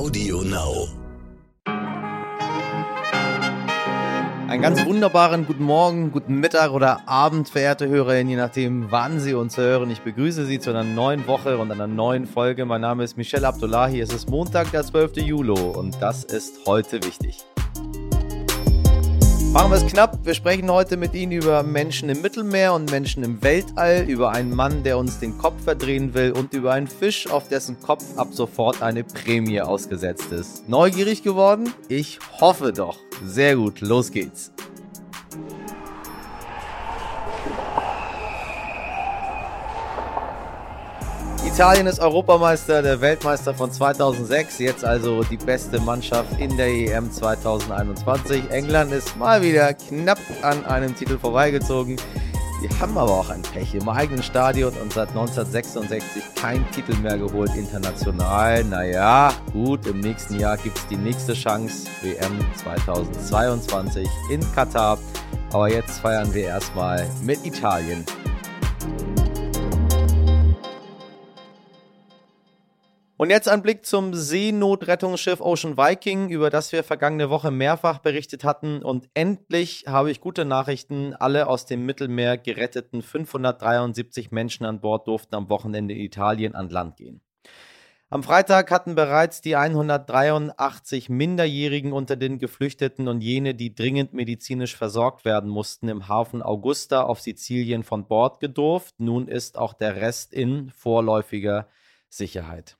Audio Now. Einen ganz wunderbaren guten Morgen, guten Mittag oder Abend, verehrte Hörerinnen, je nachdem, wann Sie uns hören. Ich begrüße Sie zu einer neuen Woche und einer neuen Folge. Mein Name ist Michelle Abdullahi. Es ist Montag, der 12. Juli und das ist heute wichtig. Machen wir es knapp. Wir sprechen heute mit Ihnen über Menschen im Mittelmeer und Menschen im Weltall, über einen Mann, der uns den Kopf verdrehen will und über einen Fisch, auf dessen Kopf ab sofort eine Prämie ausgesetzt ist. Neugierig geworden? Ich hoffe doch. Sehr gut, los geht's. Italien ist Europameister, der Weltmeister von 2006, jetzt also die beste Mannschaft in der EM 2021. England ist mal wieder knapp an einem Titel vorbeigezogen. Die haben aber auch ein Pech im eigenen Stadion und seit 1966 kein Titel mehr geholt international. Naja, gut, im nächsten Jahr gibt es die nächste Chance, WM 2022 in Katar. Aber jetzt feiern wir erstmal mit Italien. Und jetzt ein Blick zum Seenotrettungsschiff Ocean Viking, über das wir vergangene Woche mehrfach berichtet hatten. Und endlich habe ich gute Nachrichten. Alle aus dem Mittelmeer geretteten 573 Menschen an Bord durften am Wochenende in Italien an Land gehen. Am Freitag hatten bereits die 183 Minderjährigen unter den Geflüchteten und jene, die dringend medizinisch versorgt werden mussten, im Hafen Augusta auf Sizilien von Bord gedurft. Nun ist auch der Rest in vorläufiger Sicherheit.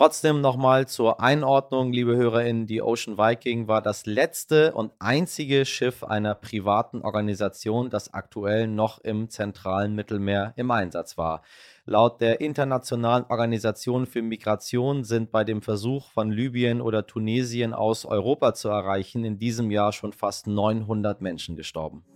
Trotzdem nochmal zur Einordnung, liebe HörerInnen, die Ocean Viking war das letzte und einzige Schiff einer privaten Organisation, das aktuell noch im zentralen Mittelmeer im Einsatz war. Laut der Internationalen Organisation für Migration sind bei dem Versuch von Libyen oder Tunesien aus Europa zu erreichen in diesem Jahr schon fast 900 Menschen gestorben.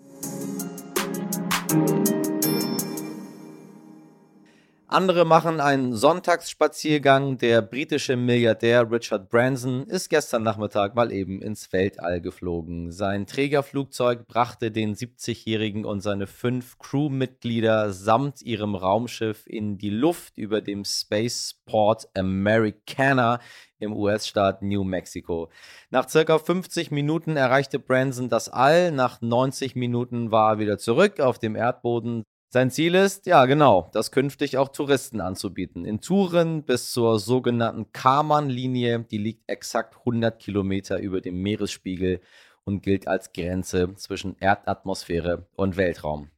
Andere machen einen Sonntagsspaziergang. Der britische Milliardär Richard Branson ist gestern Nachmittag mal eben ins Weltall geflogen. Sein Trägerflugzeug brachte den 70-Jährigen und seine fünf Crewmitglieder samt ihrem Raumschiff in die Luft über dem Spaceport Americana im US-Staat New Mexico. Nach circa 50 Minuten erreichte Branson das All. Nach 90 Minuten war er wieder zurück auf dem Erdboden. Sein Ziel ist, ja genau, das künftig auch Touristen anzubieten. In Touren bis zur sogenannten Karman-Linie, die liegt exakt 100 Kilometer über dem Meeresspiegel und gilt als Grenze zwischen Erdatmosphäre und Weltraum.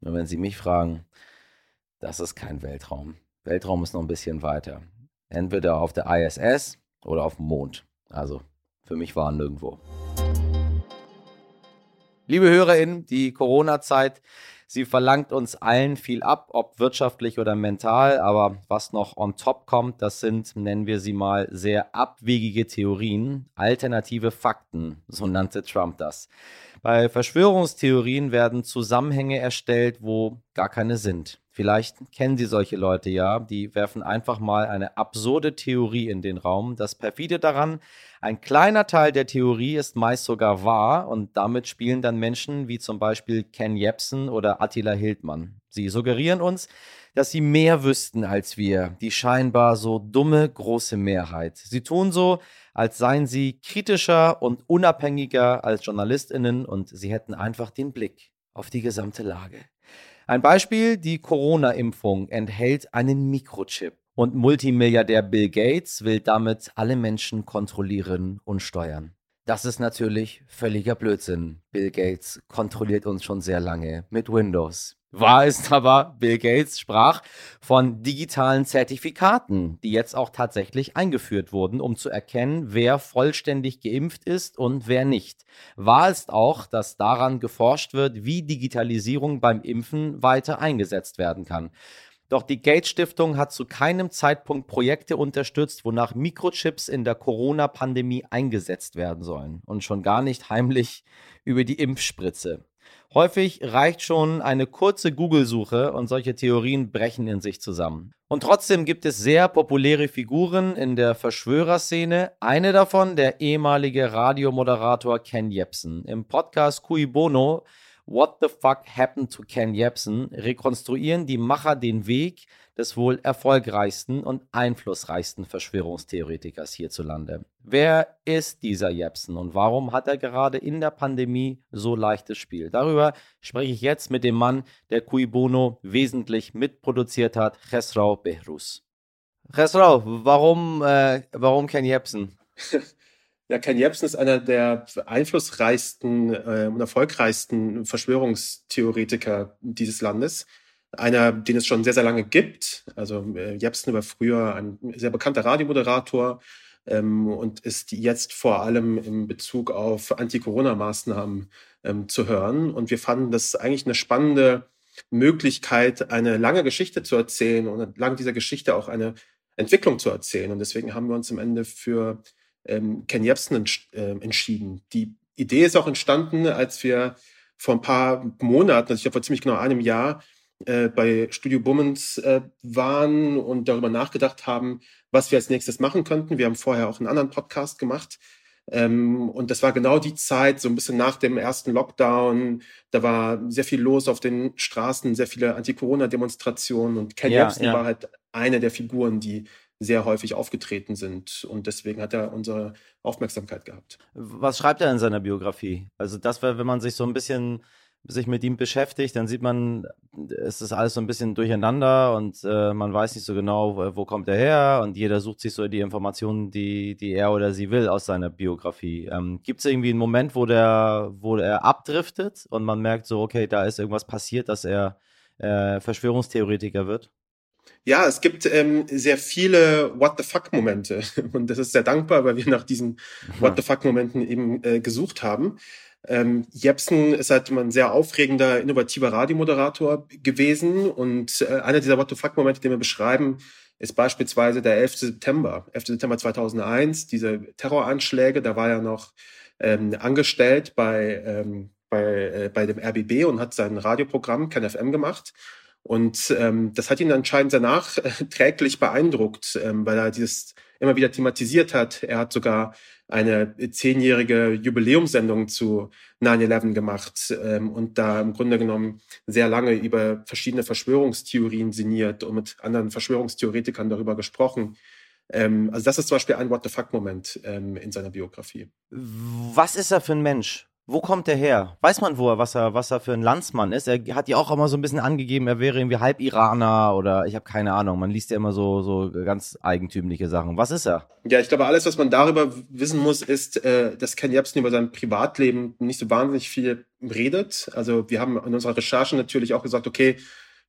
Und wenn Sie mich fragen, das ist kein Weltraum. Weltraum ist noch ein bisschen weiter. Entweder auf der ISS oder auf dem Mond. Also für mich war nirgendwo. Liebe HörerInnen, die Corona-Zeit Sie verlangt uns allen viel ab, ob wirtschaftlich oder mental, aber was noch on top kommt, das sind, nennen wir sie mal, sehr abwegige Theorien, alternative Fakten, so nannte Trump das. Bei Verschwörungstheorien werden Zusammenhänge erstellt, wo gar keine sind. Vielleicht kennen Sie solche Leute ja, die werfen einfach mal eine absurde Theorie in den Raum. Das perfide daran, ein kleiner Teil der Theorie ist meist sogar wahr und damit spielen dann Menschen wie zum Beispiel Ken Jebsen oder Attila Hildmann. Sie suggerieren uns, dass sie mehr wüssten als wir, die scheinbar so dumme große Mehrheit. Sie tun so, als seien sie kritischer und unabhängiger als Journalistinnen und sie hätten einfach den Blick auf die gesamte Lage. Ein Beispiel, die Corona-Impfung enthält einen Mikrochip und Multimilliardär Bill Gates will damit alle Menschen kontrollieren und steuern. Das ist natürlich völliger Blödsinn. Bill Gates kontrolliert uns schon sehr lange mit Windows. Wahr ist aber, Bill Gates sprach von digitalen Zertifikaten, die jetzt auch tatsächlich eingeführt wurden, um zu erkennen, wer vollständig geimpft ist und wer nicht. Wahr ist auch, dass daran geforscht wird, wie Digitalisierung beim Impfen weiter eingesetzt werden kann. Doch die Gates Stiftung hat zu keinem Zeitpunkt Projekte unterstützt, wonach Mikrochips in der Corona-Pandemie eingesetzt werden sollen und schon gar nicht heimlich über die Impfspritze. Häufig reicht schon eine kurze Google-Suche und solche Theorien brechen in sich zusammen. Und trotzdem gibt es sehr populäre Figuren in der Verschwörerszene. Eine davon der ehemalige Radiomoderator Ken Jebsen. Im Podcast Cui Bono What the fuck happened to Ken Jebsen? Rekonstruieren die Macher den Weg des wohl erfolgreichsten und einflussreichsten Verschwörungstheoretikers hierzulande. Wer ist dieser Jebsen und warum hat er gerade in der Pandemie so leichtes Spiel? Darüber spreche ich jetzt mit dem Mann, der Cui Bono wesentlich mitproduziert hat, Chesrau Behrus. Chesrau, warum, äh, warum Ken Jebsen? Ja, Ken Jebsen ist einer der einflussreichsten äh, und erfolgreichsten Verschwörungstheoretiker dieses Landes. Einer, den es schon sehr, sehr lange gibt. Also äh, Jebsen war früher ein sehr bekannter Radiomoderator ähm, und ist jetzt vor allem in Bezug auf Anti-Corona-Maßnahmen ähm, zu hören. Und wir fanden das eigentlich eine spannende Möglichkeit, eine lange Geschichte zu erzählen und entlang dieser Geschichte auch eine Entwicklung zu erzählen. Und deswegen haben wir uns am Ende für ähm, Ken Jebsen äh, entschieden. Die Idee ist auch entstanden, als wir vor ein paar Monaten, also ich glaube vor ziemlich genau einem Jahr, äh, bei Studio Bummens äh, waren und darüber nachgedacht haben, was wir als nächstes machen könnten. Wir haben vorher auch einen anderen Podcast gemacht. Ähm, und das war genau die Zeit, so ein bisschen nach dem ersten Lockdown. Da war sehr viel los auf den Straßen, sehr viele Anti-Corona-Demonstrationen. Und Ken ja, Jebsen ja. war halt eine der Figuren, die sehr häufig aufgetreten sind. Und deswegen hat er unsere Aufmerksamkeit gehabt. Was schreibt er in seiner Biografie? Also das wäre, wenn man sich so ein bisschen sich mit ihm beschäftigt, dann sieht man, es ist alles so ein bisschen durcheinander und äh, man weiß nicht so genau, wo, kommt er her und jeder sucht sich so die Informationen, die, die er oder sie will aus seiner Biografie. Ähm, Gibt es irgendwie einen Moment, wo der, wo er abdriftet und man merkt so, okay, da ist irgendwas passiert, dass er äh, Verschwörungstheoretiker wird? Ja, es gibt ähm, sehr viele What the fuck-Momente. Und das ist sehr dankbar, weil wir nach diesen What the fuck-Momenten eben äh, gesucht haben. Ähm, Jepsen ist halt immer ein sehr aufregender, innovativer Radiomoderator gewesen. Und äh, einer dieser What the fuck-Momente, den wir beschreiben, ist beispielsweise der 11. September. 11. September 2001, diese Terroranschläge, da war er noch ähm, angestellt bei, ähm, bei, äh, bei dem RBB und hat sein Radioprogramm KenFM gemacht. Und ähm, das hat ihn anscheinend danach äh, träglich beeindruckt, ähm, weil er dieses immer wieder thematisiert hat. Er hat sogar eine zehnjährige Jubiläumssendung zu 9-11 gemacht ähm, und da im Grunde genommen sehr lange über verschiedene Verschwörungstheorien sinniert und mit anderen Verschwörungstheoretikern darüber gesprochen. Ähm, also das ist zum Beispiel ein What the fuck-Moment ähm, in seiner Biografie. Was ist er für ein Mensch? Wo kommt er her? Weiß man, wo er, was er, was er für ein Landsmann ist? Er hat ja auch immer so ein bisschen angegeben, er wäre irgendwie halb Iraner oder ich habe keine Ahnung. Man liest ja immer so, so ganz eigentümliche Sachen. Was ist er? Ja, ich glaube, alles, was man darüber wissen muss, ist, äh, dass Ken Jebsen über sein Privatleben nicht so wahnsinnig viel redet. Also wir haben in unserer Recherche natürlich auch gesagt, okay,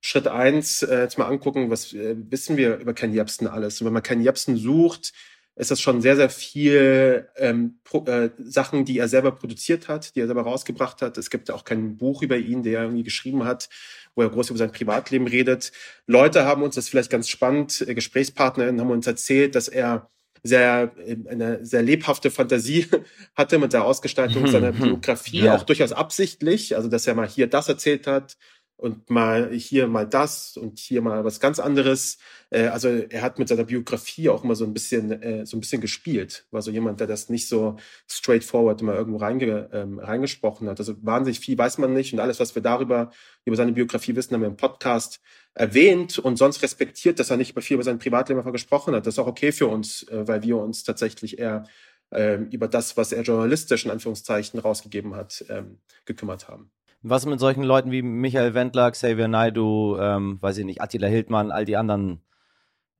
Schritt eins, äh, jetzt mal angucken, was äh, wissen wir über Ken Jebsen alles. Und wenn man Ken Jebsen sucht, ist das schon sehr, sehr viel ähm, Pro, äh, Sachen, die er selber produziert hat, die er selber rausgebracht hat. Es gibt auch kein Buch über ihn, der er irgendwie geschrieben hat, wo er groß über sein Privatleben redet. Leute haben uns, das ist vielleicht ganz spannend, äh, GesprächspartnerInnen haben uns erzählt, dass er sehr äh, eine sehr lebhafte Fantasie hatte mit der Ausgestaltung seiner Biografie, ja. auch durchaus absichtlich, also dass er mal hier das erzählt hat, und mal hier mal das und hier mal was ganz anderes. Äh, also er hat mit seiner Biografie auch immer so ein bisschen äh, so ein bisschen gespielt. War so jemand, der das nicht so straightforward immer irgendwo reinge, ähm, reingesprochen hat. Also wahnsinnig viel weiß man nicht und alles, was wir darüber über seine Biografie wissen, haben wir im Podcast erwähnt und sonst respektiert, dass er nicht viel über sein Privatleben gesprochen hat. Das ist auch okay für uns, äh, weil wir uns tatsächlich eher ähm, über das, was er journalistisch in Anführungszeichen rausgegeben hat, ähm, gekümmert haben. Was mit solchen Leuten wie Michael Wendler, Xavier Naidu, ähm, weiß ich nicht, Attila Hildmann, all die anderen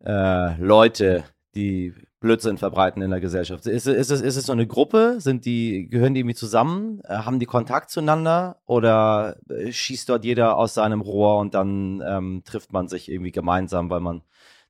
äh, Leute, die Blödsinn verbreiten in der Gesellschaft? Ist, ist, es, ist es so eine Gruppe? Sind die, gehören die irgendwie zusammen? Äh, haben die Kontakt zueinander? Oder äh, schießt dort jeder aus seinem Rohr und dann ähm, trifft man sich irgendwie gemeinsam, weil man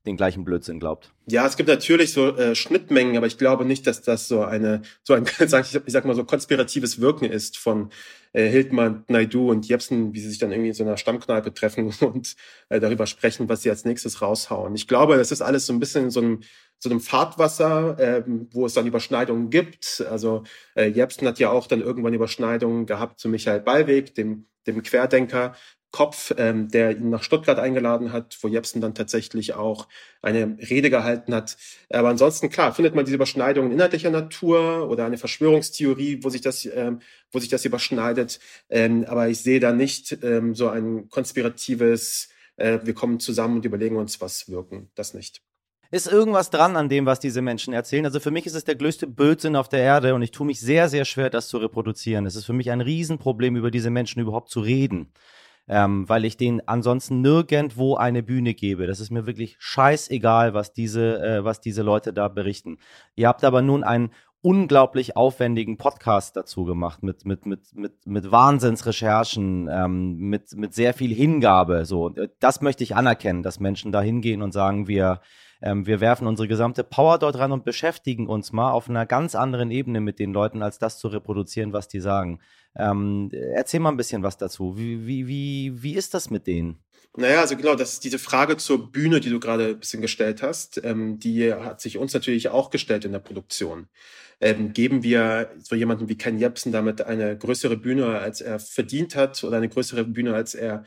den gleichen Blödsinn glaubt. Ja, es gibt natürlich so äh, Schnittmengen, aber ich glaube nicht, dass das so eine, so ein, sag ich, ich sag mal so konspiratives Wirken ist von äh, Hildmann, Naidu und Jepsen, wie sie sich dann irgendwie in so einer Stammkneipe treffen und äh, darüber sprechen, was sie als nächstes raushauen. Ich glaube, das ist alles so ein bisschen so einem so einem Fahrtwasser, ähm, wo es dann Überschneidungen gibt. Also äh, Jepsen hat ja auch dann irgendwann Überschneidungen gehabt zu Michael Ballweg, dem, dem Querdenker, Kopf, ähm, der ihn nach Stuttgart eingeladen hat, wo Jepsen dann tatsächlich auch eine Rede gehalten hat. Aber ansonsten, klar, findet man diese Überschneidungen inhaltlicher Natur oder eine Verschwörungstheorie, wo sich das, ähm, wo sich das überschneidet. Ähm, aber ich sehe da nicht ähm, so ein konspiratives, äh, wir kommen zusammen und überlegen uns, was wirken. Das nicht. Ist irgendwas dran an dem, was diese Menschen erzählen? Also für mich ist es der größte Blödsinn auf der Erde und ich tue mich sehr, sehr schwer, das zu reproduzieren. Es ist für mich ein Riesenproblem, über diese Menschen überhaupt zu reden ähm, weil ich denen ansonsten nirgendwo eine Bühne gebe. Das ist mir wirklich scheißegal, was diese, äh, was diese Leute da berichten. Ihr habt aber nun einen unglaublich aufwendigen Podcast dazu gemacht mit mit mit mit mit Wahnsinnsrecherchen ähm, mit mit sehr viel Hingabe so äh, das möchte ich anerkennen dass Menschen da hingehen und sagen wir ähm, wir werfen unsere gesamte Power dort rein und beschäftigen uns mal auf einer ganz anderen Ebene mit den Leuten als das zu reproduzieren was die sagen ähm, erzähl mal ein bisschen was dazu. Wie, wie, wie, wie ist das mit denen? Naja, also genau, das ist diese Frage zur Bühne, die du gerade ein bisschen gestellt hast. Ähm, die hat sich uns natürlich auch gestellt in der Produktion. Ähm, geben wir so jemanden wie Ken Jebsen damit eine größere Bühne, als er verdient hat oder eine größere Bühne, als er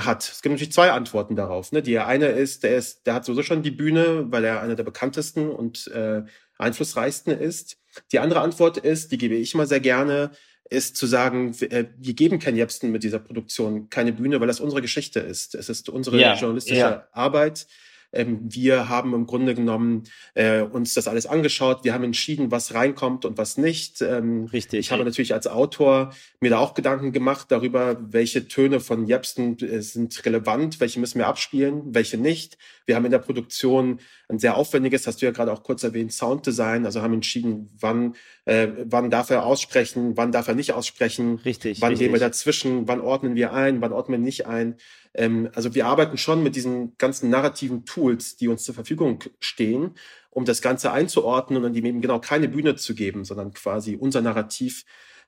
hat. Es gibt natürlich zwei Antworten darauf. Ne? Die eine ist, der ist, der hat sowieso schon die Bühne, weil er einer der bekanntesten und äh, einflussreichsten ist. Die andere Antwort ist, die gebe ich immer sehr gerne, ist zu sagen, äh, wir geben Ken Jebsen mit dieser Produktion keine Bühne, weil das unsere Geschichte ist. Es ist unsere ja, journalistische ja. Arbeit. Ähm, wir haben im Grunde genommen äh, uns das alles angeschaut. Wir haben entschieden, was reinkommt und was nicht. Ähm, Richtig. Ich habe natürlich als Autor mir da auch Gedanken gemacht darüber, welche Töne von Jepsen äh, sind relevant, welche müssen wir abspielen, welche nicht. Wir haben in der Produktion ein sehr aufwendiges, hast du ja gerade auch kurz erwähnt, Sounddesign. Also haben entschieden, wann, äh, wann darf er aussprechen, wann darf er nicht aussprechen. Richtig. Wann richtig. gehen wir dazwischen, wann ordnen wir ein, wann ordnen wir nicht ein. Ähm, also wir arbeiten schon mit diesen ganzen narrativen Tools, die uns zur Verfügung stehen, um das Ganze einzuordnen und ihm eben genau keine Bühne zu geben, sondern quasi unser Narrativ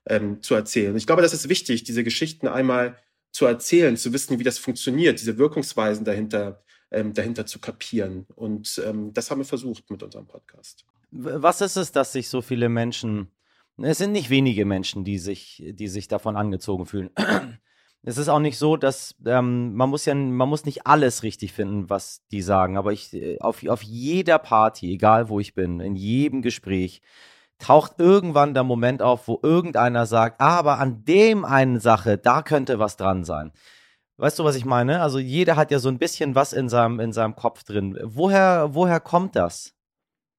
ähm, zu erzählen. Ich glaube, das ist wichtig, diese Geschichten einmal zu erzählen, zu wissen, wie das funktioniert, diese Wirkungsweisen dahinter, ähm, dahinter zu kapieren. Und ähm, das haben wir versucht mit unserem Podcast. Was ist es, dass sich so viele Menschen, es sind nicht wenige Menschen, die sich, die sich davon angezogen fühlen, es ist auch nicht so, dass ähm, man muss ja, man muss nicht alles richtig finden, was die sagen. Aber ich äh, auf, auf jeder Party, egal wo ich bin, in jedem Gespräch, taucht irgendwann der Moment auf, wo irgendeiner sagt, ah, aber an dem einen Sache, da könnte was dran sein. Weißt du, was ich meine? Also jeder hat ja so ein bisschen was in seinem, in seinem Kopf drin. Woher, woher kommt das?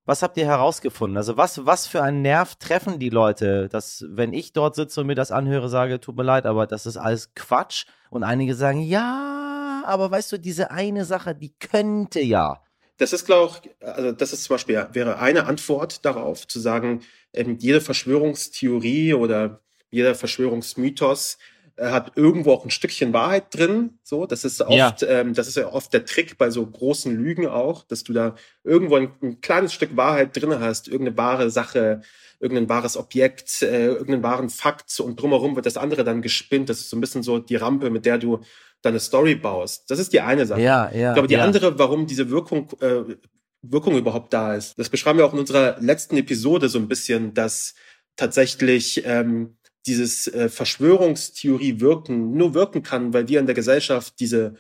Was habt ihr herausgefunden? Also was, was für einen Nerv treffen die Leute, dass wenn ich dort sitze und mir das anhöre, sage, tut mir leid, aber das ist alles Quatsch. Und einige sagen, ja, aber weißt du, diese eine Sache, die könnte ja. Das ist, glaube ich, also das ist zum Beispiel, wäre eine Antwort darauf, zu sagen, ähm, jede Verschwörungstheorie oder jeder Verschwörungsmythos äh, hat irgendwo auch ein Stückchen Wahrheit drin. So, das ist oft, ja. ähm, das ist ja oft der Trick bei so großen Lügen auch, dass du da irgendwo ein, ein kleines Stück Wahrheit drin hast, irgendeine wahre Sache, irgendein wahres Objekt, äh, irgendeinen wahren Fakt und drumherum wird das andere dann gespinnt. Das ist so ein bisschen so die Rampe, mit der du deine Story baust. Das ist die eine Sache. Ja, ja. Ich glaube, die ja. andere, warum diese Wirkung äh, Wirkung überhaupt da ist. Das beschreiben wir auch in unserer letzten Episode so ein bisschen, dass tatsächlich ähm, dieses äh, Verschwörungstheorie wirken nur wirken kann, weil wir in der Gesellschaft diese,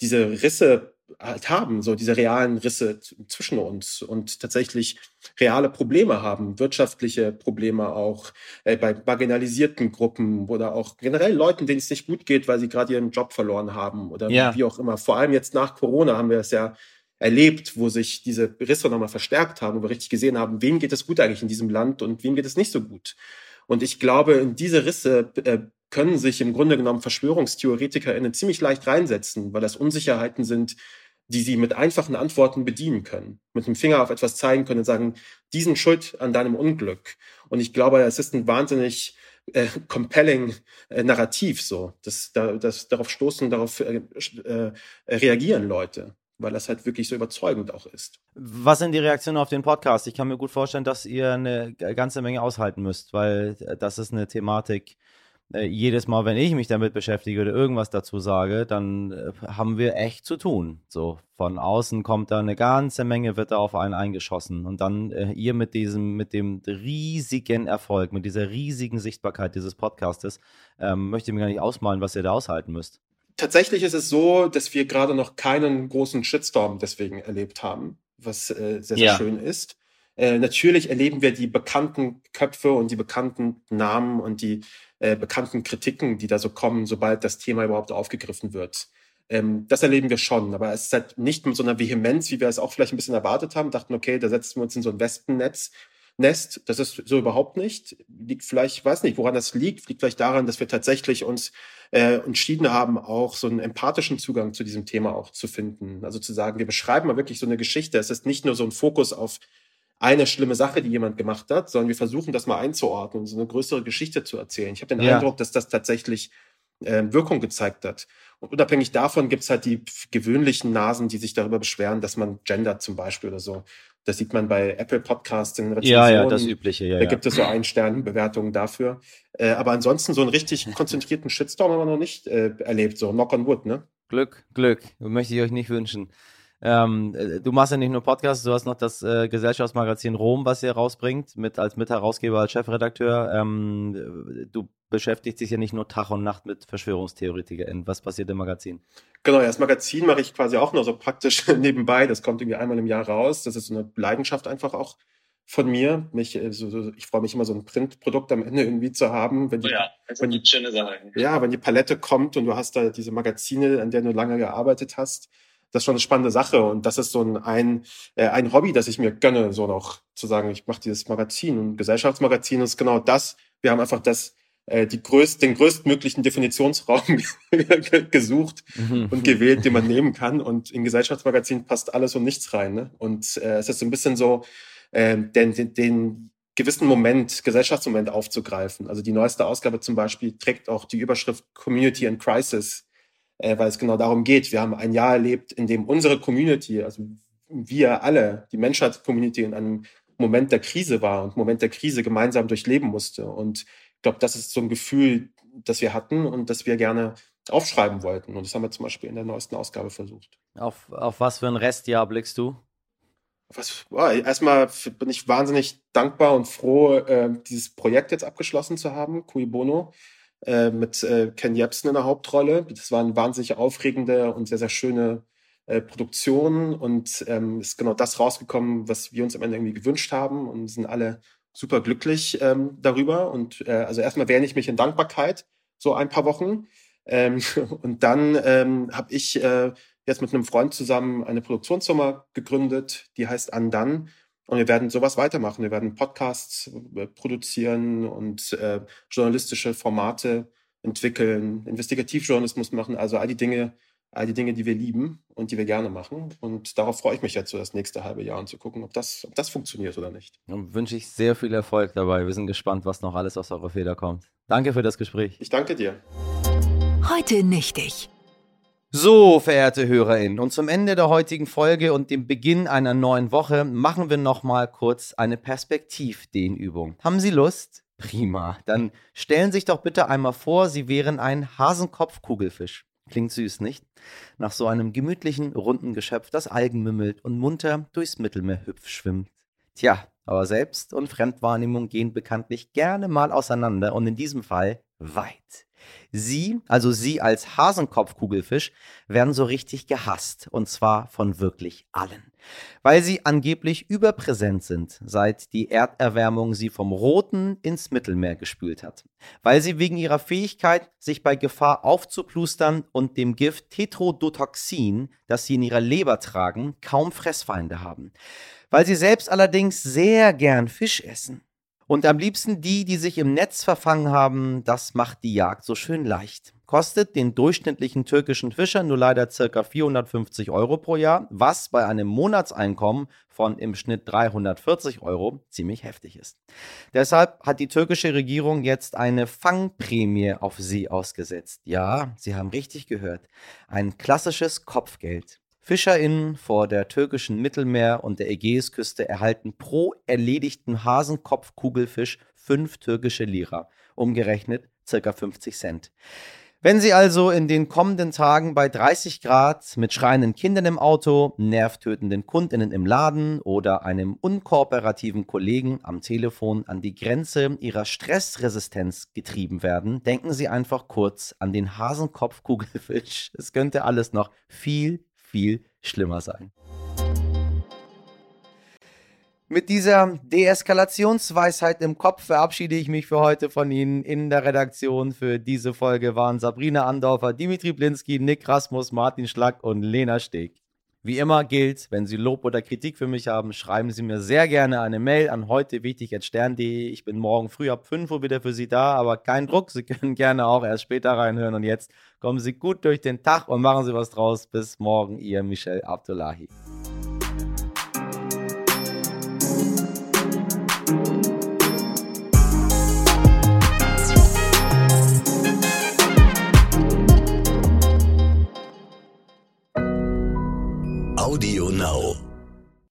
diese Risse halt haben, so diese realen Risse zwischen uns und tatsächlich reale Probleme haben, wirtschaftliche Probleme auch äh, bei marginalisierten Gruppen oder auch generell Leuten, denen es nicht gut geht, weil sie gerade ihren Job verloren haben oder ja. wie auch immer. Vor allem jetzt nach Corona haben wir es ja erlebt, wo sich diese Risse nochmal verstärkt haben, wo wir richtig gesehen haben, wem geht es gut eigentlich in diesem Land und wem geht es nicht so gut. Und ich glaube, in diese Risse äh, können sich im Grunde genommen VerschwörungstheoretikerInnen ziemlich leicht reinsetzen, weil das Unsicherheiten sind, die sie mit einfachen Antworten bedienen können, mit dem Finger auf etwas zeigen können und sagen, diesen Schuld an deinem Unglück. Und ich glaube, es ist ein wahnsinnig äh, compelling äh, Narrativ so. Das, da, das, darauf stoßen, darauf äh, äh, reagieren Leute weil das halt wirklich so überzeugend auch ist. Was sind die Reaktionen auf den Podcast? Ich kann mir gut vorstellen, dass ihr eine ganze Menge aushalten müsst, weil äh, das ist eine Thematik. Äh, jedes Mal, wenn ich mich damit beschäftige oder irgendwas dazu sage, dann äh, haben wir echt zu tun. So von außen kommt da eine ganze Menge, wird da auf einen eingeschossen und dann äh, ihr mit diesem, mit dem riesigen Erfolg, mit dieser riesigen Sichtbarkeit dieses Podcastes, ähm, möchte ich mir gar nicht ausmalen, was ihr da aushalten müsst. Tatsächlich ist es so, dass wir gerade noch keinen großen Shitstorm deswegen erlebt haben, was äh, sehr, sehr ja. schön ist. Äh, natürlich erleben wir die bekannten Köpfe und die bekannten Namen und die äh, bekannten Kritiken, die da so kommen, sobald das Thema überhaupt aufgegriffen wird. Ähm, das erleben wir schon, aber es ist halt nicht mit so einer Vehemenz, wie wir es auch vielleicht ein bisschen erwartet haben. Dachten, okay, da setzen wir uns in so ein Wespennetz. Nest, das ist so überhaupt nicht. Liegt vielleicht, ich weiß nicht, woran das liegt. Liegt vielleicht daran, dass wir tatsächlich uns äh, entschieden haben, auch so einen empathischen Zugang zu diesem Thema auch zu finden. Also zu sagen, wir beschreiben mal wirklich so eine Geschichte. Es ist nicht nur so ein Fokus auf eine schlimme Sache, die jemand gemacht hat, sondern wir versuchen das mal einzuordnen, so eine größere Geschichte zu erzählen. Ich habe den ja. Eindruck, dass das tatsächlich äh, Wirkung gezeigt hat. Und unabhängig davon gibt's halt die gewöhnlichen Nasen, die sich darüber beschweren, dass man gendert zum Beispiel oder so. Das sieht man bei Apple Podcasts in Rezensionen. Ja, ja, das Übliche, ja. Da ja. gibt es so ein Sternbewertungen dafür. Äh, aber ansonsten so einen richtig konzentrierten Shitstorm haben wir noch nicht äh, erlebt, so Knock on Wood, ne? Glück, Glück. Möchte ich euch nicht wünschen. Ähm, äh, du machst ja nicht nur Podcasts, du hast noch das äh, Gesellschaftsmagazin Rom, was ihr rausbringt, mit als Mitherausgeber, als Chefredakteur. Ähm, du beschäftigst dich ja nicht nur Tag und Nacht mit VerschwörungstheoretikerInnen. Was passiert im Magazin? Genau, das Magazin mache ich quasi auch nur so praktisch nebenbei. Das kommt irgendwie einmal im Jahr raus. Das ist so eine Leidenschaft einfach auch von mir. Mich, äh, so, so, ich freue mich immer, so ein Printprodukt am Ende irgendwie zu haben. Wenn die, oh ja, wenn die, schöne Sache. Ja, wenn die Palette kommt und du hast da diese Magazine, an denen du lange gearbeitet hast das ist schon eine spannende Sache und das ist so ein, ein, äh, ein Hobby, das ich mir gönne, so noch zu sagen, ich mache dieses Magazin und Gesellschaftsmagazin ist genau das. Wir haben einfach das, äh, die größt, den größtmöglichen Definitionsraum gesucht mhm. und gewählt, den man nehmen kann und in Gesellschaftsmagazin passt alles und nichts rein. Ne? Und äh, es ist so ein bisschen so, äh, den, den, den gewissen Moment, Gesellschaftsmoment aufzugreifen. Also die neueste Ausgabe zum Beispiel trägt auch die Überschrift Community and Crisis äh, weil es genau darum geht. Wir haben ein Jahr erlebt, in dem unsere Community, also wir alle, die Menschheitscommunity in einem Moment der Krise war und Moment der Krise gemeinsam durchleben musste. Und ich glaube, das ist so ein Gefühl, das wir hatten und das wir gerne aufschreiben wollten. Und das haben wir zum Beispiel in der neuesten Ausgabe versucht. Auf, auf was für ein Restjahr blickst du? Was, oh, erstmal bin ich wahnsinnig dankbar und froh, äh, dieses Projekt jetzt abgeschlossen zu haben, Cui Bono. Äh, mit äh, Ken Jebsen in der Hauptrolle. Das war eine wahnsinnig aufregende und sehr, sehr schöne äh, Produktion und ähm, ist genau das rausgekommen, was wir uns am Ende irgendwie gewünscht haben und sind alle super glücklich ähm, darüber. Und äh, also erstmal wähne ich mich in Dankbarkeit so ein paar Wochen. Ähm, und dann ähm, habe ich äh, jetzt mit einem Freund zusammen eine Produktionsfirma gegründet, die heißt Andan. Und wir werden sowas weitermachen. Wir werden Podcasts äh, produzieren und äh, journalistische Formate entwickeln, Investigativjournalismus machen, also all die Dinge, all die Dinge, die wir lieben und die wir gerne machen. Und darauf freue ich mich jetzt so das nächste halbe Jahr und zu gucken, ob das, ob das funktioniert oder nicht. Und wünsche ich sehr viel Erfolg dabei. Wir sind gespannt, was noch alles aus eurer Feder kommt. Danke für das Gespräch. Ich danke dir. Heute nichtig. So, verehrte HörerInnen, und zum Ende der heutigen Folge und dem Beginn einer neuen Woche machen wir nochmal kurz eine Perspektivdehnübung. Haben Sie Lust? Prima. Dann stellen Sie sich doch bitte einmal vor, Sie wären ein Hasenkopfkugelfisch. Klingt süß, nicht? Nach so einem gemütlichen, runden Geschöpf, das Algen mümmelt und munter durchs Mittelmeer hüpf schwimmt. Tja, aber Selbst- und Fremdwahrnehmung gehen bekanntlich gerne mal auseinander und in diesem Fall weit. Sie, also Sie als Hasenkopfkugelfisch, werden so richtig gehasst. Und zwar von wirklich allen. Weil sie angeblich überpräsent sind, seit die Erderwärmung sie vom Roten ins Mittelmeer gespült hat. Weil sie wegen ihrer Fähigkeit, sich bei Gefahr aufzuplustern und dem Gift Tetrodotoxin, das sie in ihrer Leber tragen, kaum Fressfeinde haben. Weil sie selbst allerdings sehr gern Fisch essen und am liebsten die, die sich im Netz verfangen haben, das macht die Jagd so schön leicht. Kostet den durchschnittlichen türkischen Fischer nur leider ca. 450 Euro pro Jahr, was bei einem Monatseinkommen von im Schnitt 340 Euro ziemlich heftig ist. Deshalb hat die türkische Regierung jetzt eine Fangprämie auf sie ausgesetzt. Ja, Sie haben richtig gehört. Ein klassisches Kopfgeld. FischerInnen vor der türkischen Mittelmeer- und der Ägäisküste erhalten pro erledigten Hasenkopfkugelfisch fünf türkische Lira, umgerechnet ca. 50 Cent. Wenn Sie also in den kommenden Tagen bei 30 Grad mit schreienden Kindern im Auto, nervtötenden Kundinnen im Laden oder einem unkooperativen Kollegen am Telefon an die Grenze Ihrer Stressresistenz getrieben werden, denken Sie einfach kurz an den Hasenkopf-Kugelfisch. Es könnte alles noch viel, viel schlimmer sein. Mit dieser Deeskalationsweisheit im Kopf verabschiede ich mich für heute von Ihnen. In der Redaktion für diese Folge waren Sabrina Andorfer, Dimitri Blinski, Nick Rasmus, Martin Schlack und Lena Steg. Wie immer gilt, wenn Sie Lob oder Kritik für mich haben, schreiben Sie mir sehr gerne eine Mail an heute. Ich bin morgen früh ab 5 Uhr wieder für Sie da, aber kein Druck. Sie können gerne auch erst später reinhören. Und jetzt kommen Sie gut durch den Tag und machen Sie was draus. Bis morgen, Ihr Michel Abdullahi. Audio Now.